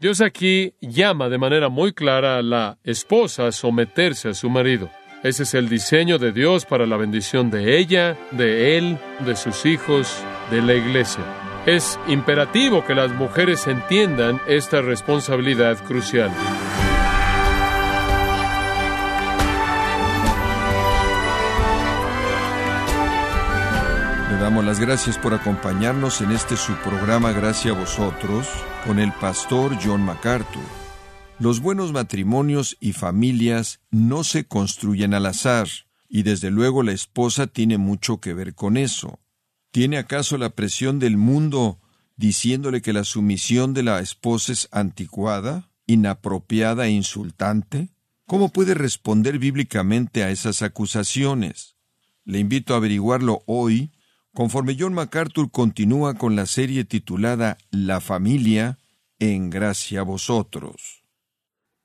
Dios aquí llama de manera muy clara a la esposa a someterse a su marido. Ese es el diseño de Dios para la bendición de ella, de él, de sus hijos, de la iglesia. Es imperativo que las mujeres entiendan esta responsabilidad crucial. Damos las gracias por acompañarnos en este su programa Gracias a vosotros con el pastor John MacArthur. Los buenos matrimonios y familias no se construyen al azar, y desde luego la esposa tiene mucho que ver con eso. ¿Tiene acaso la presión del mundo diciéndole que la sumisión de la esposa es anticuada, inapropiada e insultante? ¿Cómo puede responder bíblicamente a esas acusaciones? Le invito a averiguarlo hoy, conforme John MacArthur continúa con la serie titulada La familia en gracia a vosotros.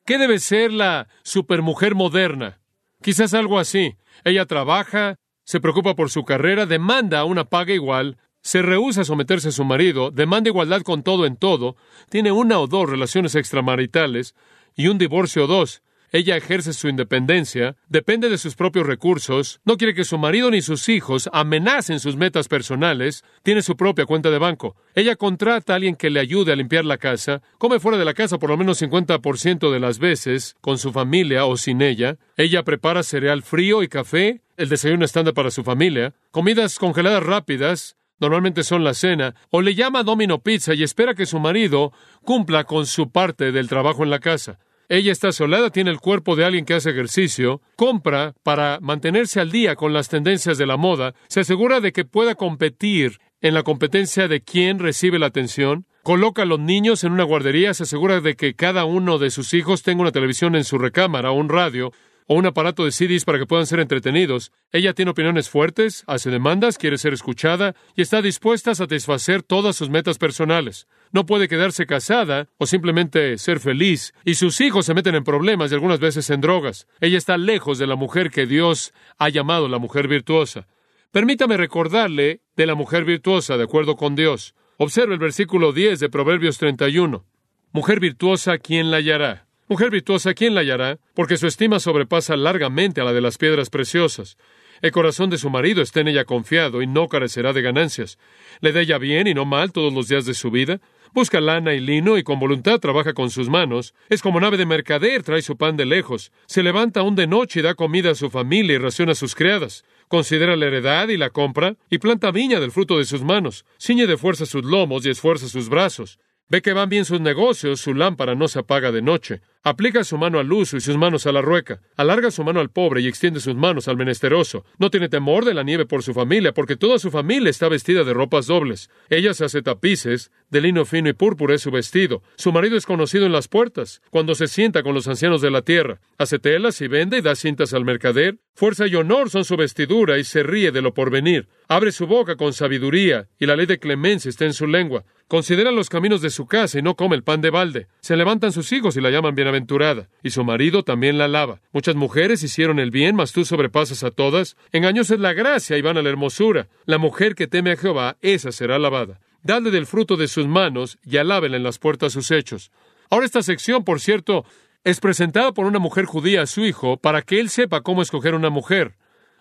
¿Qué debe ser la supermujer moderna? Quizás algo así. Ella trabaja, se preocupa por su carrera, demanda una paga igual, se rehúsa a someterse a su marido, demanda igualdad con todo en todo, tiene una o dos relaciones extramaritales y un divorcio o dos. Ella ejerce su independencia, depende de sus propios recursos, no quiere que su marido ni sus hijos amenacen sus metas personales, tiene su propia cuenta de banco. Ella contrata a alguien que le ayude a limpiar la casa, come fuera de la casa por lo menos 50% de las veces, con su familia o sin ella. Ella prepara cereal frío y café, el desayuno estándar para su familia, comidas congeladas rápidas, normalmente son la cena, o le llama Domino Pizza y espera que su marido cumpla con su parte del trabajo en la casa. Ella está solada, tiene el cuerpo de alguien que hace ejercicio, compra para mantenerse al día con las tendencias de la moda, se asegura de que pueda competir en la competencia de quién recibe la atención, coloca a los niños en una guardería, se asegura de que cada uno de sus hijos tenga una televisión en su recámara un radio, o un aparato de CDs para que puedan ser entretenidos. Ella tiene opiniones fuertes, hace demandas, quiere ser escuchada y está dispuesta a satisfacer todas sus metas personales. No puede quedarse casada o simplemente ser feliz y sus hijos se meten en problemas y algunas veces en drogas. Ella está lejos de la mujer que Dios ha llamado la mujer virtuosa. Permítame recordarle de la mujer virtuosa de acuerdo con Dios. Observe el versículo 10 de Proverbios 31. Mujer virtuosa, ¿quién la hallará? Mujer virtuosa, ¿quién la hallará? Porque su estima sobrepasa largamente a la de las piedras preciosas. El corazón de su marido está en ella confiado y no carecerá de ganancias. Le da ella bien y no mal todos los días de su vida. Busca lana y lino y con voluntad trabaja con sus manos. Es como nave de mercader, trae su pan de lejos. Se levanta aún de noche y da comida a su familia y raciona a sus criadas. Considera la heredad y la compra y planta viña del fruto de sus manos. Ciñe de fuerza sus lomos y esfuerza sus brazos. Ve que van bien sus negocios, su lámpara no se apaga de noche. Aplica su mano al uso y sus manos a la rueca. Alarga su mano al pobre y extiende sus manos al menesteroso. No tiene temor de la nieve por su familia, porque toda su familia está vestida de ropas dobles. Ella se hace tapices, de lino fino y púrpura es su vestido. Su marido es conocido en las puertas, cuando se sienta con los ancianos de la tierra. Hace telas y vende y da cintas al mercader. Fuerza y honor son su vestidura y se ríe de lo porvenir. Abre su boca con sabiduría y la ley de clemencia está en su lengua. Considera los caminos de su casa y no come el pan de balde. Se levantan sus hijos y la llaman bienaventurada, y su marido también la alaba. Muchas mujeres hicieron el bien, mas tú sobrepasas a todas. Engañosa es la gracia y van a la hermosura. La mujer que teme a Jehová, esa será alabada. Dadle del fruto de sus manos y alábenle en las puertas sus hechos. Ahora esta sección, por cierto, es presentada por una mujer judía a su hijo para que él sepa cómo escoger una mujer,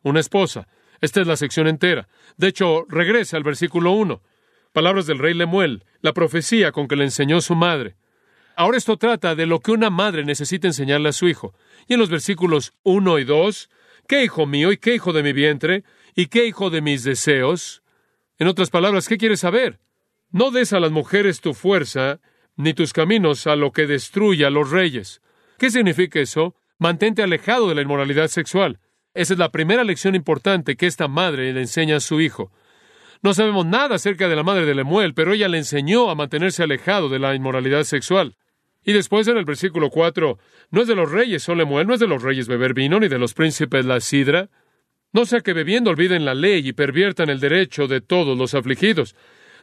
una esposa. Esta es la sección entera. De hecho, regresa al versículo 1. Palabras del rey Lemuel, la profecía con que le enseñó su madre. Ahora esto trata de lo que una madre necesita enseñarle a su hijo. Y en los versículos 1 y 2, ¿qué hijo mío y qué hijo de mi vientre y qué hijo de mis deseos? En otras palabras, ¿qué quieres saber? No des a las mujeres tu fuerza ni tus caminos a lo que destruya a los reyes. ¿Qué significa eso? Mantente alejado de la inmoralidad sexual. Esa es la primera lección importante que esta madre le enseña a su hijo. No sabemos nada acerca de la madre de Lemuel, pero ella le enseñó a mantenerse alejado de la inmoralidad sexual. Y después en el versículo 4, no es de los reyes, oh Lemuel, no es de los reyes beber vino, ni de los príncipes la sidra. No sea que bebiendo olviden la ley y perviertan el derecho de todos los afligidos.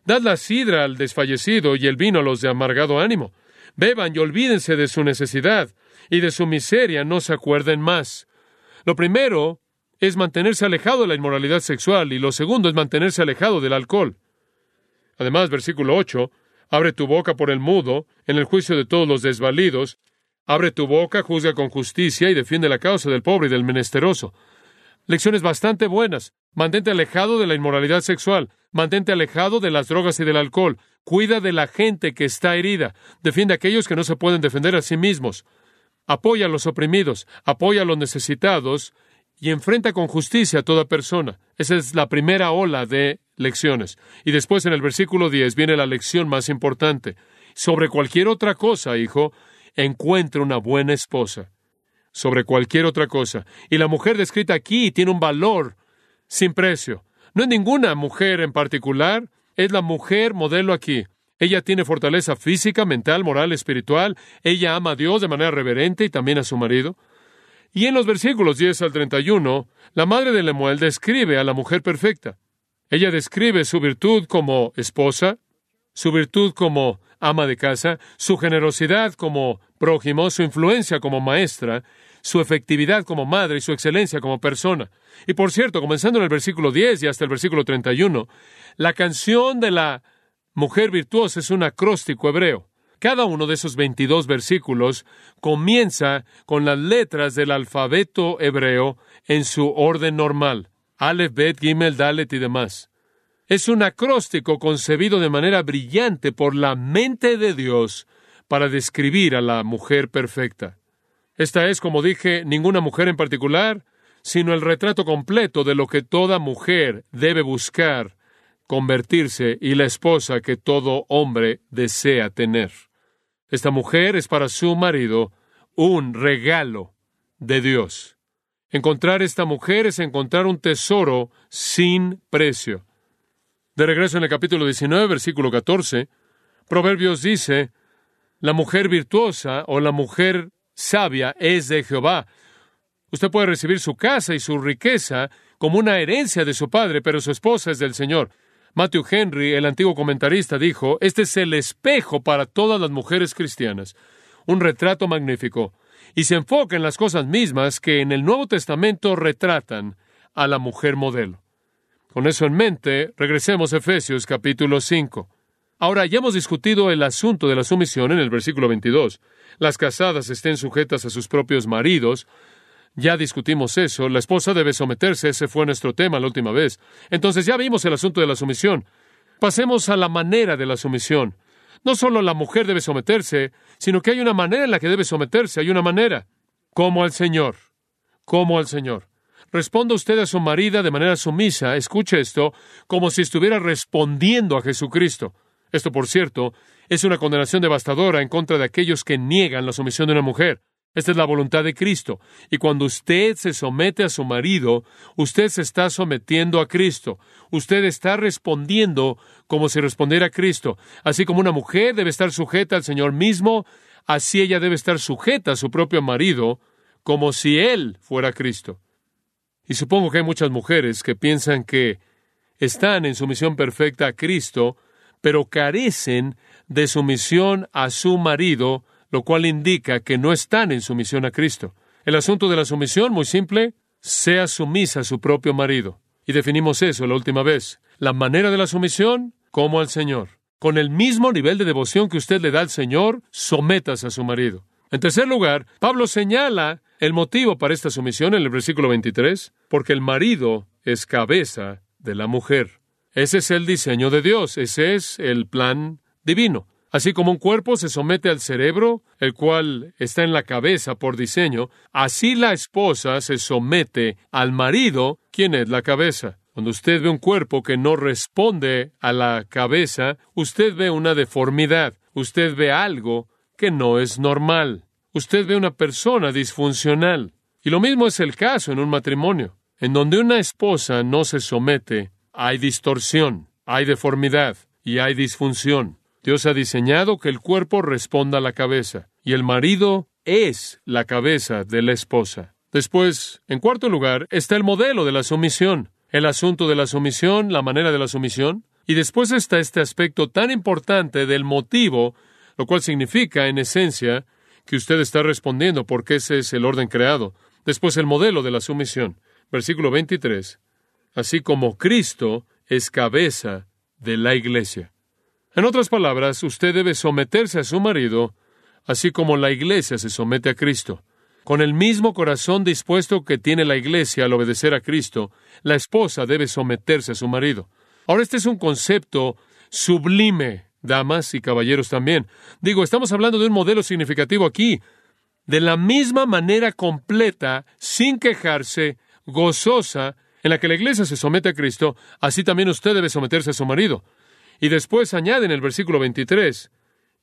Dad la sidra al desfallecido y el vino a los de amargado ánimo. Beban y olvídense de su necesidad, y de su miseria no se acuerden más. Lo primero es mantenerse alejado de la inmoralidad sexual y lo segundo es mantenerse alejado del alcohol. Además, versículo 8, Abre tu boca por el mudo, en el juicio de todos los desvalidos. Abre tu boca, juzga con justicia y defiende la causa del pobre y del menesteroso. Lecciones bastante buenas. Mantente alejado de la inmoralidad sexual. Mantente alejado de las drogas y del alcohol. Cuida de la gente que está herida. Defiende a aquellos que no se pueden defender a sí mismos. Apoya a los oprimidos. Apoya a los necesitados. Y enfrenta con justicia a toda persona. Esa es la primera ola de lecciones. Y después en el versículo 10 viene la lección más importante. Sobre cualquier otra cosa, hijo, encuentra una buena esposa. Sobre cualquier otra cosa. Y la mujer descrita aquí tiene un valor sin precio. No es ninguna mujer en particular, es la mujer modelo aquí. Ella tiene fortaleza física, mental, moral, espiritual. Ella ama a Dios de manera reverente y también a su marido. Y en los versículos 10 al 31, la madre de Lemuel describe a la mujer perfecta. Ella describe su virtud como esposa, su virtud como ama de casa, su generosidad como prójimo, su influencia como maestra, su efectividad como madre y su excelencia como persona. Y por cierto, comenzando en el versículo 10 y hasta el versículo 31, la canción de la mujer virtuosa es un acróstico hebreo. Cada uno de esos 22 versículos comienza con las letras del alfabeto hebreo en su orden normal. Aleph, Bet, Gimel, Dalet y demás. Es un acróstico concebido de manera brillante por la mente de Dios para describir a la mujer perfecta. Esta es, como dije, ninguna mujer en particular, sino el retrato completo de lo que toda mujer debe buscar convertirse y la esposa que todo hombre desea tener. Esta mujer es para su marido un regalo de Dios. Encontrar esta mujer es encontrar un tesoro sin precio. De regreso en el capítulo 19, versículo 14, Proverbios dice, la mujer virtuosa o la mujer sabia es de Jehová. Usted puede recibir su casa y su riqueza como una herencia de su padre, pero su esposa es del Señor. Matthew Henry, el antiguo comentarista, dijo, este es el espejo para todas las mujeres cristianas, un retrato magnífico y se enfoca en las cosas mismas que en el Nuevo Testamento retratan a la mujer modelo. Con eso en mente, regresemos a Efesios capítulo 5. Ahora, ya hemos discutido el asunto de la sumisión en el versículo 22. Las casadas estén sujetas a sus propios maridos. Ya discutimos eso. La esposa debe someterse. Ese fue nuestro tema la última vez. Entonces ya vimos el asunto de la sumisión. Pasemos a la manera de la sumisión. No solo la mujer debe someterse, sino que hay una manera en la que debe someterse, hay una manera, como al Señor, como al Señor. Responda usted a su marida de manera sumisa, escuche esto, como si estuviera respondiendo a Jesucristo. Esto, por cierto, es una condenación devastadora en contra de aquellos que niegan la sumisión de una mujer. Esta es la voluntad de Cristo. Y cuando usted se somete a su marido, usted se está sometiendo a Cristo. Usted está respondiendo como si respondiera a Cristo. Así como una mujer debe estar sujeta al Señor mismo, así ella debe estar sujeta a su propio marido, como si él fuera Cristo. Y supongo que hay muchas mujeres que piensan que están en sumisión perfecta a Cristo, pero carecen de sumisión a su marido lo cual indica que no están en sumisión a Cristo. El asunto de la sumisión, muy simple, sea sumisa a su propio marido. Y definimos eso la última vez. La manera de la sumisión, como al Señor. Con el mismo nivel de devoción que usted le da al Señor, sometas a su marido. En tercer lugar, Pablo señala el motivo para esta sumisión en el versículo 23, porque el marido es cabeza de la mujer. Ese es el diseño de Dios, ese es el plan divino. Así como un cuerpo se somete al cerebro, el cual está en la cabeza por diseño, así la esposa se somete al marido, quien es la cabeza. Cuando usted ve un cuerpo que no responde a la cabeza, usted ve una deformidad, usted ve algo que no es normal, usted ve una persona disfuncional. Y lo mismo es el caso en un matrimonio. En donde una esposa no se somete, hay distorsión, hay deformidad y hay disfunción. Dios ha diseñado que el cuerpo responda a la cabeza, y el marido es la cabeza de la esposa. Después, en cuarto lugar, está el modelo de la sumisión, el asunto de la sumisión, la manera de la sumisión, y después está este aspecto tan importante del motivo, lo cual significa, en esencia, que usted está respondiendo porque ese es el orden creado. Después el modelo de la sumisión. Versículo 23. Así como Cristo es cabeza de la iglesia. En otras palabras, usted debe someterse a su marido, así como la iglesia se somete a Cristo. Con el mismo corazón dispuesto que tiene la iglesia al obedecer a Cristo, la esposa debe someterse a su marido. Ahora, este es un concepto sublime, damas y caballeros también. Digo, estamos hablando de un modelo significativo aquí. De la misma manera completa, sin quejarse, gozosa, en la que la iglesia se somete a Cristo, así también usted debe someterse a su marido. Y después añade en el versículo 23,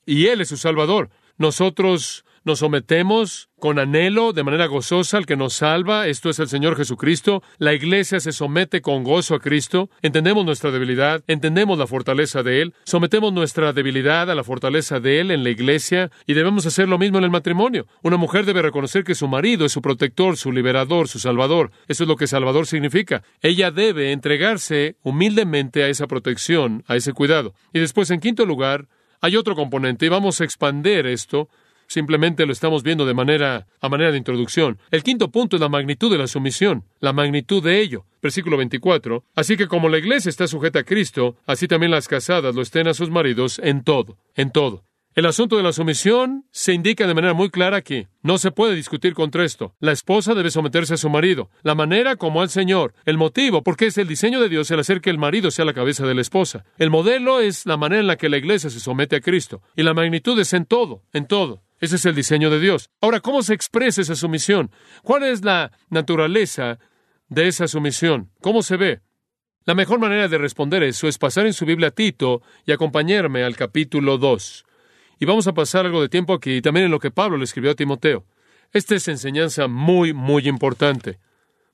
y Él es su Salvador. Nosotros nos sometemos con anhelo, de manera gozosa, al que nos salva, esto es el Señor Jesucristo. La iglesia se somete con gozo a Cristo. Entendemos nuestra debilidad, entendemos la fortaleza de Él, sometemos nuestra debilidad a la fortaleza de Él en la iglesia y debemos hacer lo mismo en el matrimonio. Una mujer debe reconocer que su marido es su protector, su liberador, su salvador. Eso es lo que salvador significa. Ella debe entregarse humildemente a esa protección, a ese cuidado. Y después, en quinto lugar, hay otro componente y vamos a expander esto Simplemente lo estamos viendo de manera a manera de introducción. El quinto punto es la magnitud de la sumisión, la magnitud de ello. Versículo 24. Así que como la iglesia está sujeta a Cristo, así también las casadas lo estén a sus maridos en todo, en todo. El asunto de la sumisión se indica de manera muy clara aquí. No se puede discutir contra esto. La esposa debe someterse a su marido. La manera como al Señor. El motivo, porque es el diseño de Dios el hacer que el marido sea la cabeza de la esposa. El modelo es la manera en la que la iglesia se somete a Cristo. Y la magnitud es en todo, en todo. Ese es el diseño de Dios. Ahora, ¿cómo se expresa esa sumisión? ¿Cuál es la naturaleza de esa sumisión? ¿Cómo se ve? La mejor manera de responder eso es pasar en su Biblia a Tito y acompañarme al capítulo 2. Y vamos a pasar algo de tiempo aquí y también en lo que Pablo le escribió a Timoteo. Esta es enseñanza muy, muy importante.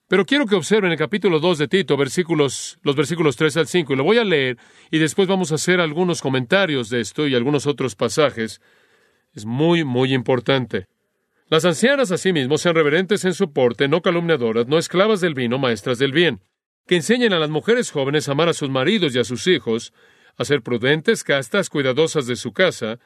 Pero quiero que observen el capítulo 2 de Tito, versículos, los versículos 3 al 5, y lo voy a leer, y después vamos a hacer algunos comentarios de esto y algunos otros pasajes es muy, muy importante. Las ancianas asimismo sean reverentes en su porte, no calumniadoras, no esclavas del vino, maestras del bien, que enseñen a las mujeres jóvenes a amar a sus maridos y a sus hijos, a ser prudentes, castas, cuidadosas de su casa,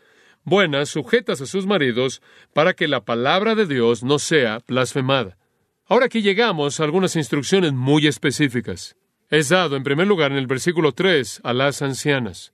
buenas, sujetas a sus maridos, para que la palabra de Dios no sea blasfemada. Ahora aquí llegamos a algunas instrucciones muy específicas. Es dado, en primer lugar, en el versículo 3, a las ancianas.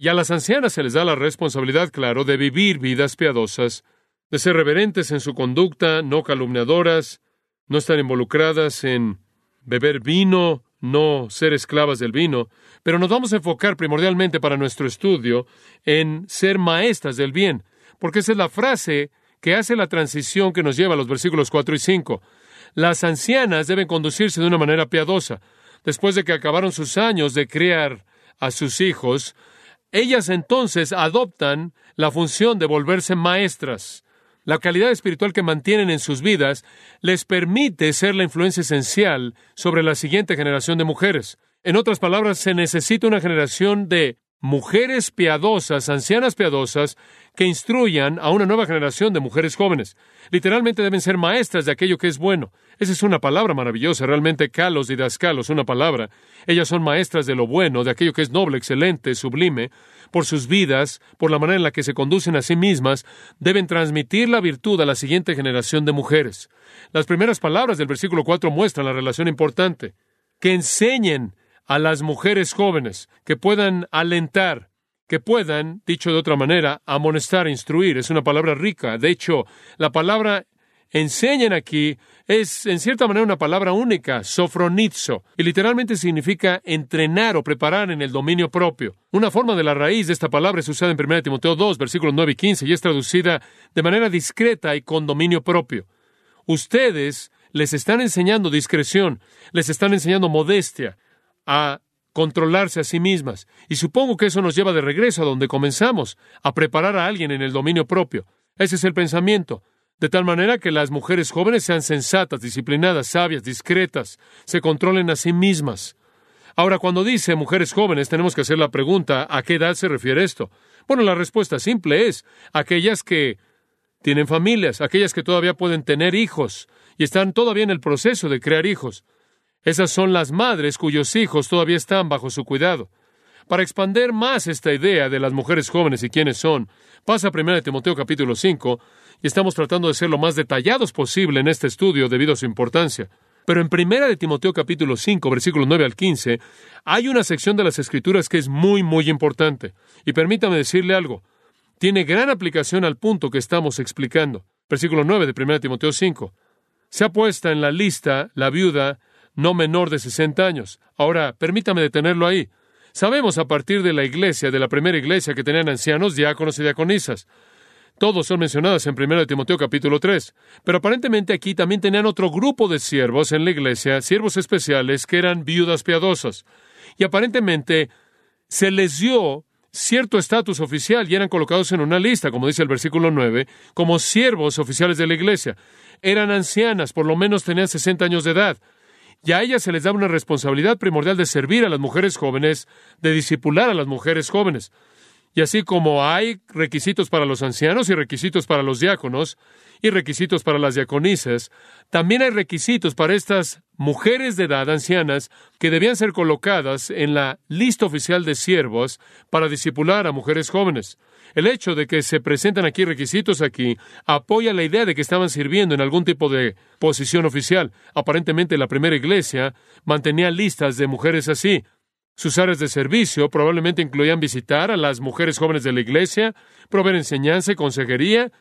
Y a las ancianas se les da la responsabilidad, claro, de vivir vidas piadosas, de ser reverentes en su conducta, no calumniadoras, no estar involucradas en beber vino, no ser esclavas del vino, pero nos vamos a enfocar primordialmente para nuestro estudio en ser maestras del bien, porque esa es la frase que hace la transición que nos lleva a los versículos 4 y 5. Las ancianas deben conducirse de una manera piadosa. Después de que acabaron sus años de criar a sus hijos, ellas entonces adoptan la función de volverse maestras. La calidad espiritual que mantienen en sus vidas les permite ser la influencia esencial sobre la siguiente generación de mujeres. En otras palabras, se necesita una generación de mujeres piadosas, ancianas piadosas, que instruyan a una nueva generación de mujeres jóvenes. Literalmente deben ser maestras de aquello que es bueno. Esa es una palabra maravillosa, realmente calos didascalos, una palabra. Ellas son maestras de lo bueno, de aquello que es noble, excelente, sublime. Por sus vidas, por la manera en la que se conducen a sí mismas, deben transmitir la virtud a la siguiente generación de mujeres. Las primeras palabras del versículo 4 muestran la relación importante. Que enseñen a las mujeres jóvenes, que puedan alentar, que puedan, dicho de otra manera, amonestar, instruir. Es una palabra rica. De hecho, la palabra enseñan aquí es en cierta manera una palabra única, sofronizo, y literalmente significa entrenar o preparar en el dominio propio. Una forma de la raíz de esta palabra es usada en 1 Timoteo 2, versículos 9 y 15, y es traducida de manera discreta y con dominio propio. Ustedes les están enseñando discreción, les están enseñando modestia, a controlarse a sí mismas. Y supongo que eso nos lleva de regreso a donde comenzamos, a preparar a alguien en el dominio propio. Ese es el pensamiento. De tal manera que las mujeres jóvenes sean sensatas, disciplinadas, sabias, discretas, se controlen a sí mismas. Ahora, cuando dice mujeres jóvenes, tenemos que hacer la pregunta, ¿a qué edad se refiere esto? Bueno, la respuesta simple es aquellas que tienen familias, aquellas que todavía pueden tener hijos y están todavía en el proceso de crear hijos. Esas son las madres cuyos hijos todavía están bajo su cuidado. Para expander más esta idea de las mujeres jóvenes y quiénes son, pasa primero Timoteo capítulo 5 y estamos tratando de ser lo más detallados posible en este estudio debido a su importancia. Pero en Primera de Timoteo capítulo 5, versículos 9 al 15, hay una sección de las Escrituras que es muy, muy importante. Y permítame decirle algo. Tiene gran aplicación al punto que estamos explicando. Versículo 9 de Primera de Timoteo 5. Se ha puesta en la lista la viuda no menor de 60 años. Ahora, permítame detenerlo ahí. Sabemos a partir de la iglesia, de la primera iglesia, que tenían ancianos, diáconos y diaconisas. Todos son mencionados en 1 Timoteo capítulo 3. Pero aparentemente aquí también tenían otro grupo de siervos en la iglesia, siervos especiales, que eran viudas piadosas. Y aparentemente se les dio cierto estatus oficial y eran colocados en una lista, como dice el versículo 9, como siervos oficiales de la iglesia. Eran ancianas, por lo menos tenían 60 años de edad y a ellas se les da una responsabilidad primordial de servir a las mujeres jóvenes, de discipular a las mujeres jóvenes. Y así como hay requisitos para los ancianos y requisitos para los diáconos y requisitos para las diaconisas, también hay requisitos para estas mujeres de edad ancianas que debían ser colocadas en la lista oficial de siervos para discipular a mujeres jóvenes. El hecho de que se presentan aquí requisitos aquí apoya la idea de que estaban sirviendo en algún tipo de posición oficial. Aparentemente la primera iglesia mantenía listas de mujeres así. Sus áreas de servicio probablemente incluían visitar a las mujeres jóvenes de la iglesia, proveer enseñanza y consejería,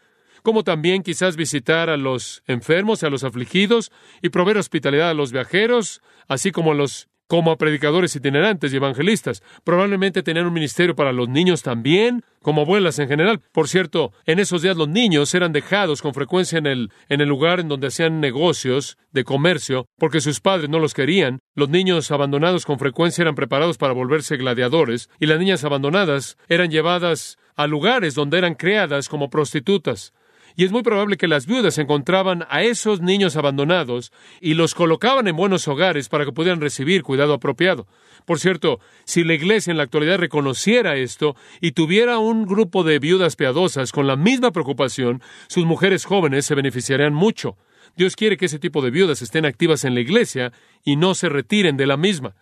como también quizás visitar a los enfermos y a los afligidos y proveer hospitalidad a los viajeros, así como a los como a predicadores itinerantes y evangelistas. Probablemente tenían un ministerio para los niños también, como abuelas en general. Por cierto, en esos días los niños eran dejados con frecuencia en el, en el lugar en donde hacían negocios de comercio, porque sus padres no los querían. Los niños abandonados con frecuencia eran preparados para volverse gladiadores, y las niñas abandonadas eran llevadas a lugares donde eran creadas como prostitutas y es muy probable que las viudas encontraban a esos niños abandonados y los colocaban en buenos hogares para que pudieran recibir cuidado apropiado. Por cierto, si la Iglesia en la actualidad reconociera esto y tuviera un grupo de viudas piadosas con la misma preocupación, sus mujeres jóvenes se beneficiarían mucho. Dios quiere que ese tipo de viudas estén activas en la Iglesia y no se retiren de la misma.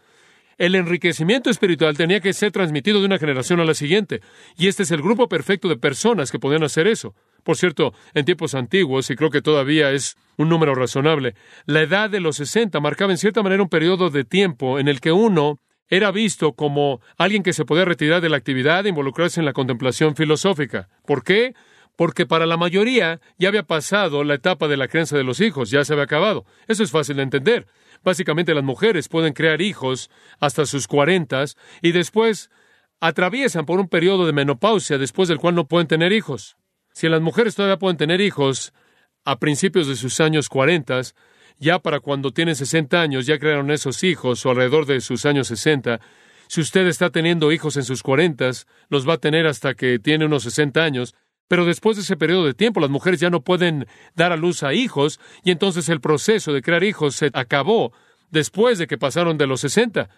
El enriquecimiento espiritual tenía que ser transmitido de una generación a la siguiente, y este es el grupo perfecto de personas que podían hacer eso. Por cierto, en tiempos antiguos, y creo que todavía es un número razonable, la edad de los 60 marcaba en cierta manera un periodo de tiempo en el que uno era visto como alguien que se podía retirar de la actividad e involucrarse en la contemplación filosófica. ¿Por qué? Porque para la mayoría ya había pasado la etapa de la crianza de los hijos, ya se había acabado. Eso es fácil de entender. Básicamente las mujeres pueden crear hijos hasta sus cuarentas y después atraviesan por un periodo de menopausia después del cual no pueden tener hijos. Si las mujeres todavía pueden tener hijos a principios de sus años 40, ya para cuando tienen 60 años ya crearon esos hijos o alrededor de sus años 60, si usted está teniendo hijos en sus 40, los va a tener hasta que tiene unos 60 años, pero después de ese periodo de tiempo las mujeres ya no pueden dar a luz a hijos y entonces el proceso de crear hijos se acabó después de que pasaron de los 60.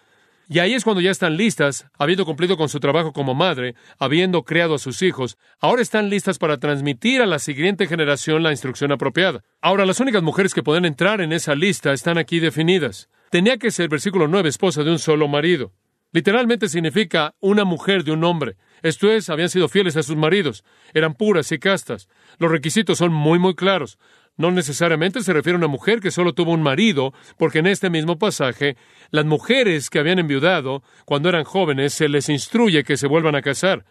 Y ahí es cuando ya están listas, habiendo cumplido con su trabajo como madre, habiendo creado a sus hijos, ahora están listas para transmitir a la siguiente generación la instrucción apropiada. Ahora, las únicas mujeres que pueden entrar en esa lista están aquí definidas. Tenía que ser, versículo 9, esposa de un solo marido. Literalmente significa una mujer de un hombre. Esto es, habían sido fieles a sus maridos, eran puras y castas. Los requisitos son muy, muy claros. No necesariamente se refiere a una mujer que solo tuvo un marido, porque en este mismo pasaje, las mujeres que habían enviudado cuando eran jóvenes se les instruye que se vuelvan a casar.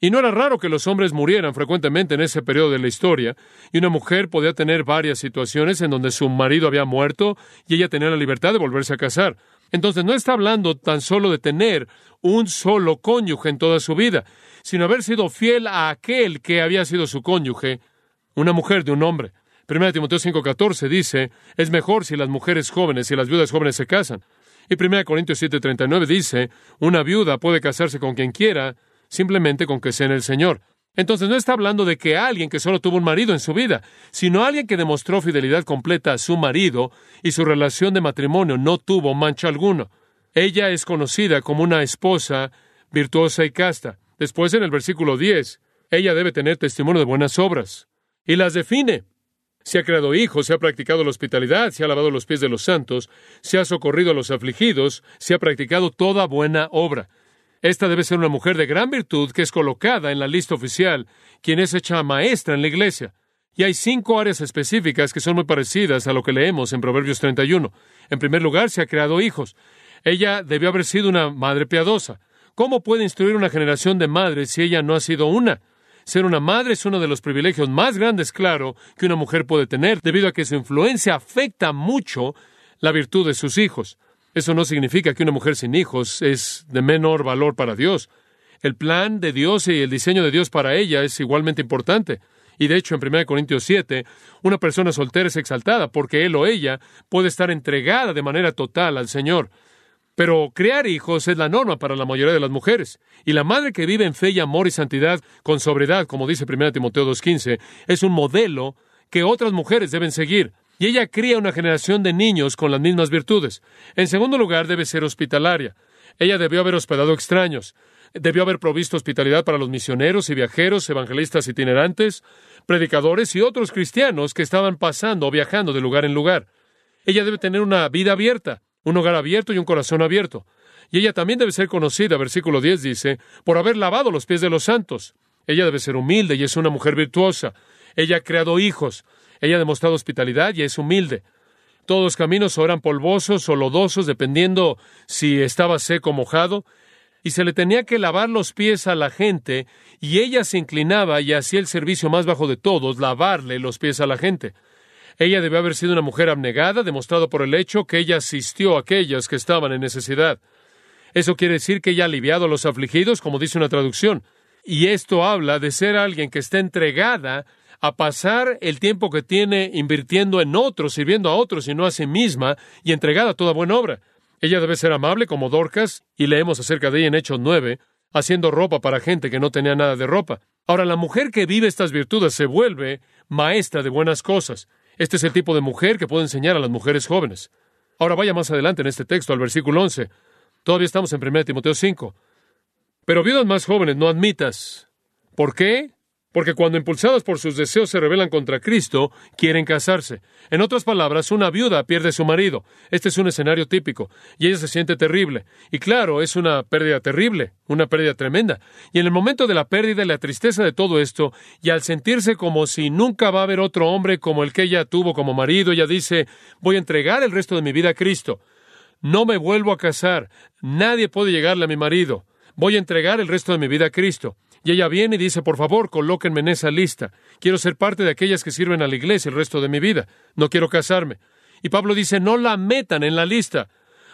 Y no era raro que los hombres murieran frecuentemente en ese periodo de la historia, y una mujer podía tener varias situaciones en donde su marido había muerto y ella tenía la libertad de volverse a casar. Entonces no está hablando tan solo de tener un solo cónyuge en toda su vida, sino haber sido fiel a aquel que había sido su cónyuge, una mujer de un hombre. 1 Timoteo 5:14 dice, es mejor si las mujeres jóvenes y las viudas jóvenes se casan. Y 1 Corintios 7:39 dice, una viuda puede casarse con quien quiera, simplemente con que sea en el Señor. Entonces no está hablando de que alguien que solo tuvo un marido en su vida, sino alguien que demostró fidelidad completa a su marido y su relación de matrimonio no tuvo mancha alguna. Ella es conocida como una esposa virtuosa y casta. Después en el versículo 10, ella debe tener testimonio de buenas obras. Y las define se ha creado hijos, se ha practicado la hospitalidad, se ha lavado los pies de los santos, se ha socorrido a los afligidos, se ha practicado toda buena obra. Esta debe ser una mujer de gran virtud que es colocada en la lista oficial, quien es hecha maestra en la iglesia. Y hay cinco áreas específicas que son muy parecidas a lo que leemos en Proverbios 31. En primer lugar, se ha creado hijos. Ella debió haber sido una madre piadosa. ¿Cómo puede instruir una generación de madres si ella no ha sido una? Ser una madre es uno de los privilegios más grandes, claro, que una mujer puede tener, debido a que su influencia afecta mucho la virtud de sus hijos. Eso no significa que una mujer sin hijos es de menor valor para Dios. El plan de Dios y el diseño de Dios para ella es igualmente importante. Y de hecho, en 1 Corintios 7, una persona soltera es exaltada porque él o ella puede estar entregada de manera total al Señor. Pero criar hijos es la norma para la mayoría de las mujeres. Y la madre que vive en fe y amor y santidad con sobriedad, como dice 1 Timoteo 2.15, es un modelo que otras mujeres deben seguir. Y ella cría una generación de niños con las mismas virtudes. En segundo lugar, debe ser hospitalaria. Ella debió haber hospedado extraños. Debió haber provisto hospitalidad para los misioneros y viajeros, evangelistas itinerantes, predicadores y otros cristianos que estaban pasando o viajando de lugar en lugar. Ella debe tener una vida abierta, un hogar abierto y un corazón abierto. Y ella también debe ser conocida, versículo 10 dice, por haber lavado los pies de los santos. Ella debe ser humilde y es una mujer virtuosa. Ella ha creado hijos. Ella ha demostrado hospitalidad y es humilde. Todos los caminos eran polvosos o lodosos, dependiendo si estaba seco o mojado y se le tenía que lavar los pies a la gente, y ella se inclinaba y hacía el servicio más bajo de todos, lavarle los pies a la gente. Ella debió haber sido una mujer abnegada, demostrado por el hecho que ella asistió a aquellas que estaban en necesidad. Eso quiere decir que ella ha aliviado a los afligidos, como dice una traducción. Y esto habla de ser alguien que está entregada a pasar el tiempo que tiene invirtiendo en otros, sirviendo a otros y no a sí misma, y entregada a toda buena obra. Ella debe ser amable como Dorcas, y leemos acerca de ella en Hechos 9, haciendo ropa para gente que no tenía nada de ropa. Ahora, la mujer que vive estas virtudes se vuelve maestra de buenas cosas. Este es el tipo de mujer que puede enseñar a las mujeres jóvenes. Ahora vaya más adelante en este texto, al versículo 11. Todavía estamos en 1 Timoteo 5. Pero viudas más jóvenes no admitas. ¿Por qué? Porque cuando impulsadas por sus deseos se rebelan contra Cristo, quieren casarse. En otras palabras, una viuda pierde a su marido. Este es un escenario típico. Y ella se siente terrible. Y claro, es una pérdida terrible, una pérdida tremenda. Y en el momento de la pérdida y la tristeza de todo esto, y al sentirse como si nunca va a haber otro hombre como el que ella tuvo como marido, ella dice, voy a entregar el resto de mi vida a Cristo. No me vuelvo a casar. Nadie puede llegarle a mi marido. Voy a entregar el resto de mi vida a Cristo. Y ella viene y dice, por favor, colóquenme en esa lista. Quiero ser parte de aquellas que sirven a la iglesia el resto de mi vida. No quiero casarme. Y Pablo dice, no la metan en la lista.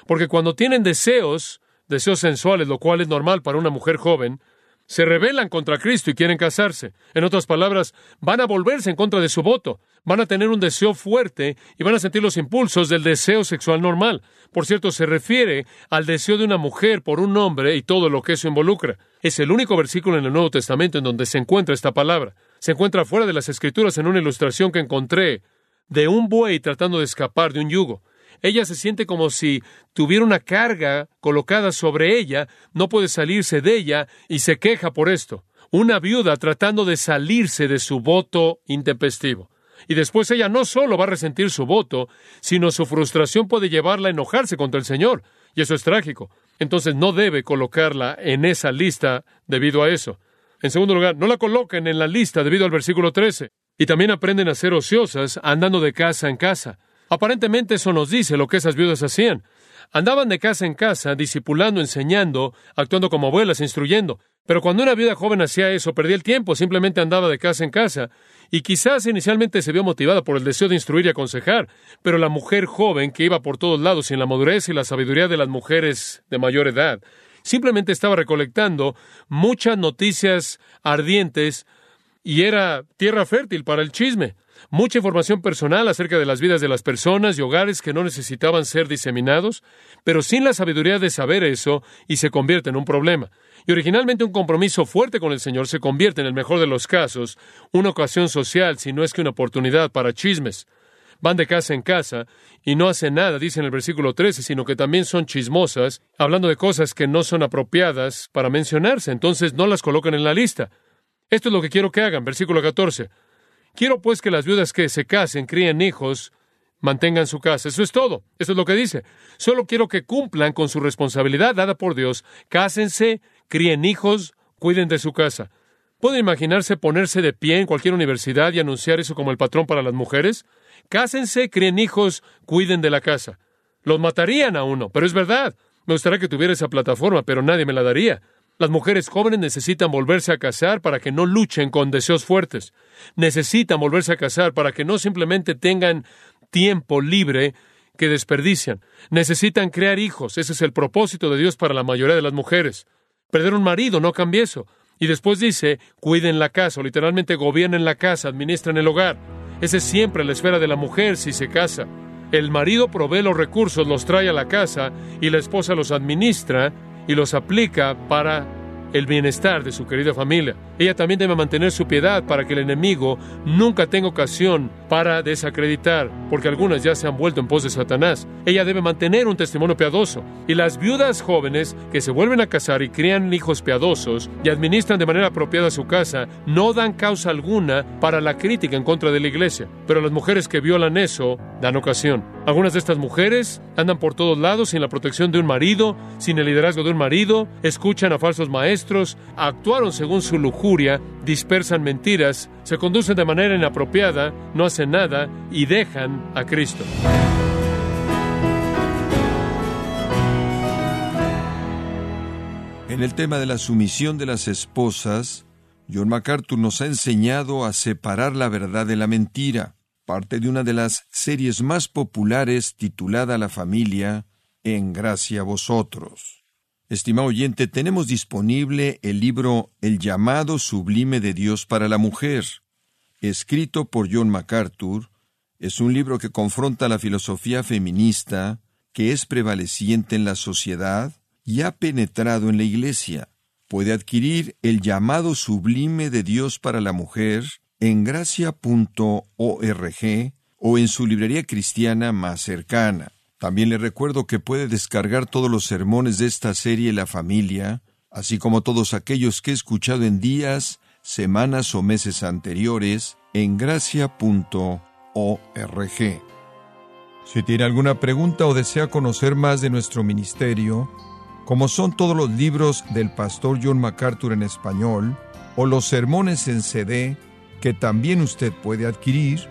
Porque cuando tienen deseos, deseos sensuales, lo cual es normal para una mujer joven, se rebelan contra Cristo y quieren casarse. En otras palabras, van a volverse en contra de su voto, van a tener un deseo fuerte y van a sentir los impulsos del deseo sexual normal. Por cierto, se refiere al deseo de una mujer por un hombre y todo lo que eso involucra. Es el único versículo en el Nuevo Testamento en donde se encuentra esta palabra. Se encuentra fuera de las Escrituras en una ilustración que encontré de un buey tratando de escapar de un yugo. Ella se siente como si tuviera una carga colocada sobre ella, no puede salirse de ella y se queja por esto. Una viuda tratando de salirse de su voto intempestivo. Y después ella no solo va a resentir su voto, sino su frustración puede llevarla a enojarse contra el Señor. Y eso es trágico. Entonces no debe colocarla en esa lista debido a eso. En segundo lugar, no la coloquen en la lista debido al versículo 13. Y también aprenden a ser ociosas andando de casa en casa. Aparentemente eso nos dice lo que esas viudas hacían. Andaban de casa en casa, discipulando, enseñando, actuando como abuelas, instruyendo. Pero cuando una viuda joven hacía eso, perdía el tiempo, simplemente andaba de casa en casa. Y quizás inicialmente se vio motivada por el deseo de instruir y aconsejar, pero la mujer joven que iba por todos lados sin la madurez y la sabiduría de las mujeres de mayor edad, simplemente estaba recolectando muchas noticias ardientes y era tierra fértil para el chisme mucha información personal acerca de las vidas de las personas y hogares que no necesitaban ser diseminados, pero sin la sabiduría de saber eso y se convierte en un problema. Y originalmente un compromiso fuerte con el Señor se convierte en el mejor de los casos una ocasión social, si no es que una oportunidad para chismes. Van de casa en casa y no hacen nada, dice en el versículo 13, sino que también son chismosas, hablando de cosas que no son apropiadas para mencionarse, entonces no las colocan en la lista. Esto es lo que quiero que hagan, versículo 14. Quiero pues que las viudas que se casen, críen hijos, mantengan su casa. Eso es todo. Eso es lo que dice. Solo quiero que cumplan con su responsabilidad dada por Dios. Cásense, críen hijos, cuiden de su casa. ¿Pueden imaginarse ponerse de pie en cualquier universidad y anunciar eso como el patrón para las mujeres? Cásense, críen hijos, cuiden de la casa. Los matarían a uno, pero es verdad. Me gustaría que tuviera esa plataforma, pero nadie me la daría. Las mujeres jóvenes necesitan volverse a casar para que no luchen con deseos fuertes. Necesitan volverse a casar para que no simplemente tengan tiempo libre que desperdician. Necesitan crear hijos. Ese es el propósito de Dios para la mayoría de las mujeres. Perder un marido no cambia eso. Y después dice, cuiden la casa, literalmente gobiernen la casa, administren el hogar. Esa es siempre la esfera de la mujer si se casa. El marido provee los recursos, los trae a la casa y la esposa los administra y los aplica para el bienestar de su querida familia. Ella también debe mantener su piedad para que el enemigo nunca tenga ocasión para desacreditar, porque algunas ya se han vuelto en pos de Satanás. Ella debe mantener un testimonio piadoso. Y las viudas jóvenes que se vuelven a casar y crían hijos piadosos y administran de manera apropiada su casa, no dan causa alguna para la crítica en contra de la iglesia. Pero las mujeres que violan eso dan ocasión. Algunas de estas mujeres andan por todos lados sin la protección de un marido, sin el liderazgo de un marido, escuchan a falsos maestros, actuaron según su lujuria, dispersan mentiras, se conducen de manera inapropiada, no hacen nada y dejan a Cristo. En el tema de la sumisión de las esposas, John MacArthur nos ha enseñado a separar la verdad de la mentira, parte de una de las series más populares titulada La familia, En gracia a vosotros. Estimado oyente, tenemos disponible el libro El llamado sublime de Dios para la mujer, escrito por John MacArthur. Es un libro que confronta la filosofía feminista que es prevaleciente en la sociedad y ha penetrado en la Iglesia. Puede adquirir el llamado sublime de Dios para la mujer en gracia.org o en su librería cristiana más cercana. También le recuerdo que puede descargar todos los sermones de esta serie La familia, así como todos aquellos que he escuchado en días, semanas o meses anteriores en gracia.org. Si tiene alguna pregunta o desea conocer más de nuestro ministerio, como son todos los libros del pastor John MacArthur en español, o los sermones en CD que también usted puede adquirir,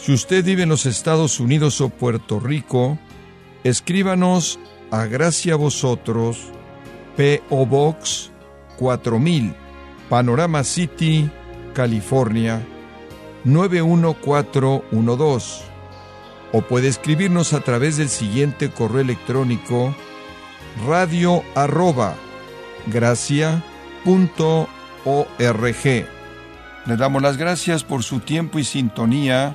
Si usted vive en los Estados Unidos o Puerto Rico, escríbanos a Gracia Vosotros, P.O. Box 4000, Panorama City, California 91412. O puede escribirnos a través del siguiente correo electrónico radio arroba gracia.org. Le damos las gracias por su tiempo y sintonía